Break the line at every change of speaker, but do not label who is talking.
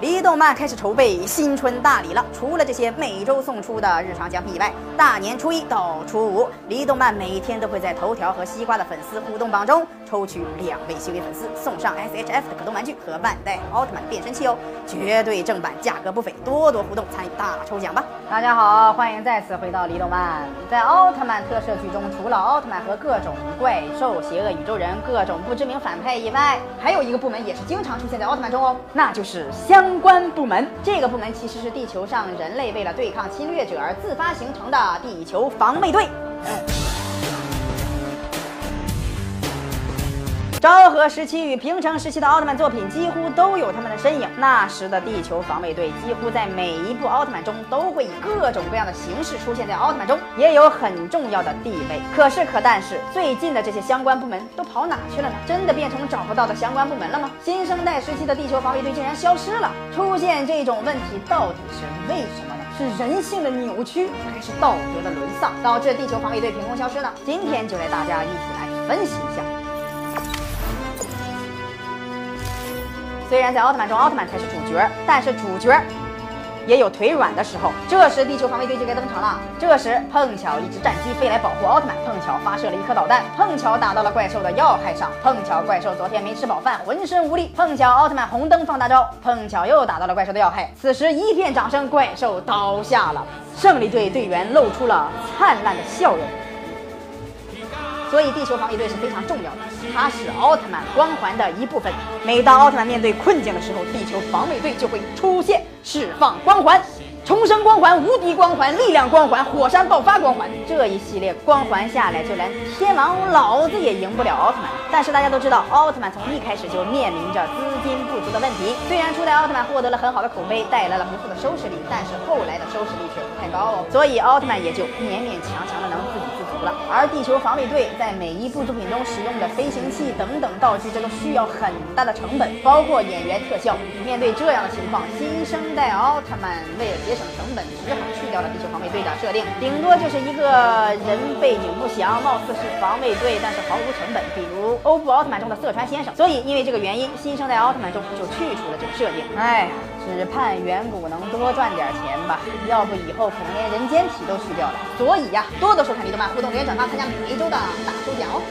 离动漫开始筹备新春大礼了。除了这些每周送出的日常奖品以外，大年初一到初五，离动漫每天都会在头条和西瓜的粉丝互动榜中抽取两位幸运粉丝，送上 S H F 的可动玩具和万代奥特曼变身器哦，绝对正版，价格不菲，多多互动参与大抽奖吧！大家好，欢迎再次回到离动漫。在奥特曼特摄剧中，除了奥特曼和各种怪兽、邪恶宇宙人、各种不知名反派以外，还有一个部门也是经常出现在奥特曼中哦，那就是香相关部门。这个部门其实是地球上人类为了对抗侵略者而自发形成的地球防卫队。昭和时期与平成时期的奥特曼作品几乎都有他们的身影。那时的地球防卫队几乎在每一部奥特曼中都会以各种各样的形式出现在奥特曼中，也有很重要的地位。可是可但是，最近的这些相关部门都跑哪去了呢？真的变成找不到的相关部门了吗？新生代时期的地球防卫队竟然消失了！出现这种问题到底是为什么呢？是人性的扭曲，还是道德的沦丧，导致地球防卫队凭空消失呢？今天就带大家一起来分析一下。虽然在奥特曼中，奥特曼才是主角，但是主角也有腿软的时候。这时，地球防卫队就该登场了。这时，碰巧一只战机飞来保护奥特曼，碰巧发射了一颗导弹，碰巧打到了怪兽的要害上，碰巧怪兽昨天没吃饱饭，浑身无力，碰巧奥特曼红灯放大招，碰巧又打到了怪兽的要害。此时一片掌声，怪兽倒下了，胜利队队员露出了灿烂的笑容。所以，地球防卫队是非常重要的，它是奥特曼光环的一部分。每当奥特曼面对困境的时候，地球防卫队就会出现，释放光环。重生光环、无敌光环、力量光环、火山爆发光环，这一系列光环下来，就连天王老子也赢不了奥特曼。但是大家都知道，奥特曼从一开始就面临着资金不足的问题。虽然初代奥特曼获得了很好的口碑，带来了不错的收视率，但是后来的收视率却不太高哦。所以奥特曼也就勉勉强强的能而地球防卫队在每一部作品中使用的飞行器等等道具，这都需要很大的成本，包括演员特效。面对这样的情况，新生代奥特曼为了节省成本，只好去掉了地球防卫队的设定，顶多就是一个人背景不详，貌似是防卫队，但是毫无成本，比如欧布奥特曼中的色川先生。所以因为这个原因，新生代奥特曼中就去除了这个设定。哎，只盼远古能多赚点钱吧，要不以后可能连人间体都去掉了。所以呀，多多收看李动漫互动，留言转发，参加每一周的大抽奖哦。